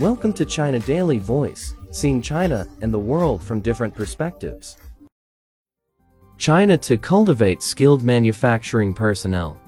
Welcome to China Daily Voice, seeing China and the world from different perspectives. China to cultivate skilled manufacturing personnel.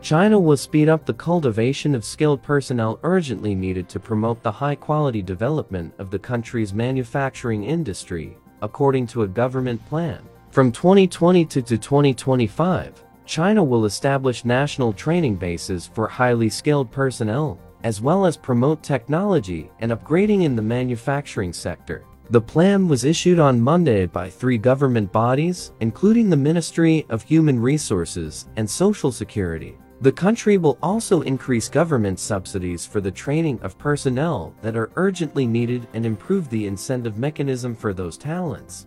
China will speed up the cultivation of skilled personnel urgently needed to promote the high-quality development of the country's manufacturing industry, according to a government plan. From 2020 to 2025, China will establish national training bases for highly skilled personnel, as well as promote technology and upgrading in the manufacturing sector. The plan was issued on Monday by three government bodies, including the Ministry of Human Resources and Social Security. The country will also increase government subsidies for the training of personnel that are urgently needed and improve the incentive mechanism for those talents.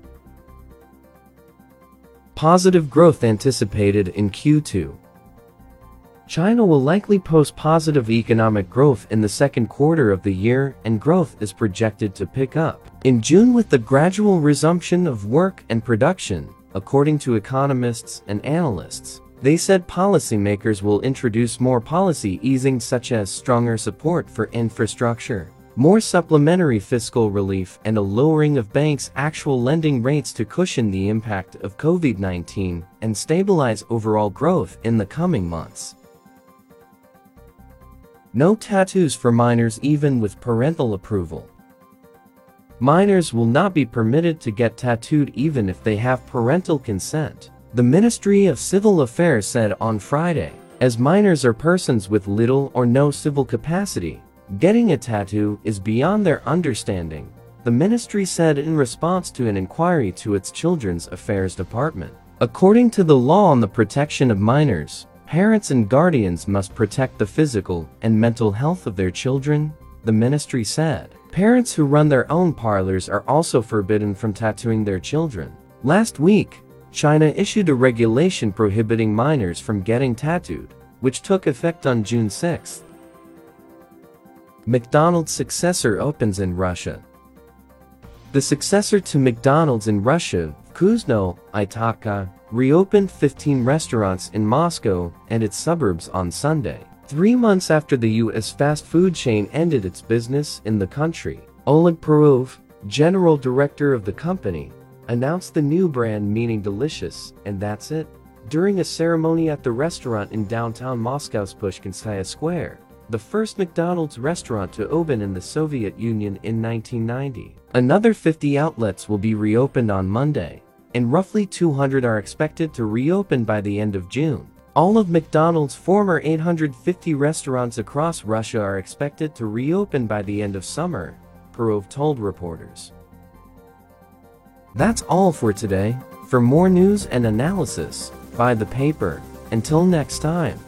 Positive growth anticipated in Q2. China will likely post positive economic growth in the second quarter of the year and growth is projected to pick up in June with the gradual resumption of work and production, according to economists and analysts. They said policymakers will introduce more policy easing such as stronger support for infrastructure, more supplementary fiscal relief and a lowering of banks' actual lending rates to cushion the impact of COVID-19 and stabilize overall growth in the coming months. No tattoos for minors even with parental approval. Minors will not be permitted to get tattooed even if they have parental consent. The Ministry of Civil Affairs said on Friday, as minors are persons with little or no civil capacity, getting a tattoo is beyond their understanding, the ministry said in response to an inquiry to its Children's Affairs Department. According to the law on the protection of minors, parents and guardians must protect the physical and mental health of their children, the ministry said. Parents who run their own parlors are also forbidden from tattooing their children. Last week, China issued a regulation prohibiting minors from getting tattooed, which took effect on June 6. McDonald's successor opens in Russia. The successor to McDonald's in Russia, Vkusno i Tochka, reopened 15 restaurants in Moscow and its suburbs on Sunday. Three months after the U.S. fast food chain ended its business in the country, Oleg Paroev, general director of the company, announced the new brand meaning delicious, and that's it. During a ceremony at the restaurant in downtown Moscow's Pushkinskaya Square, the first McDonald's restaurant to open in the Soviet Union in 1990. Another 50 outlets will be reopened on Monday, and roughly 200 are expected to reopen by the end of June. All of McDonald's former 850 restaurants across Russia are expected to reopen by the end of summer, Paroev told reporters. That's all for today. For more news and analysis, buy the paper. Until next time.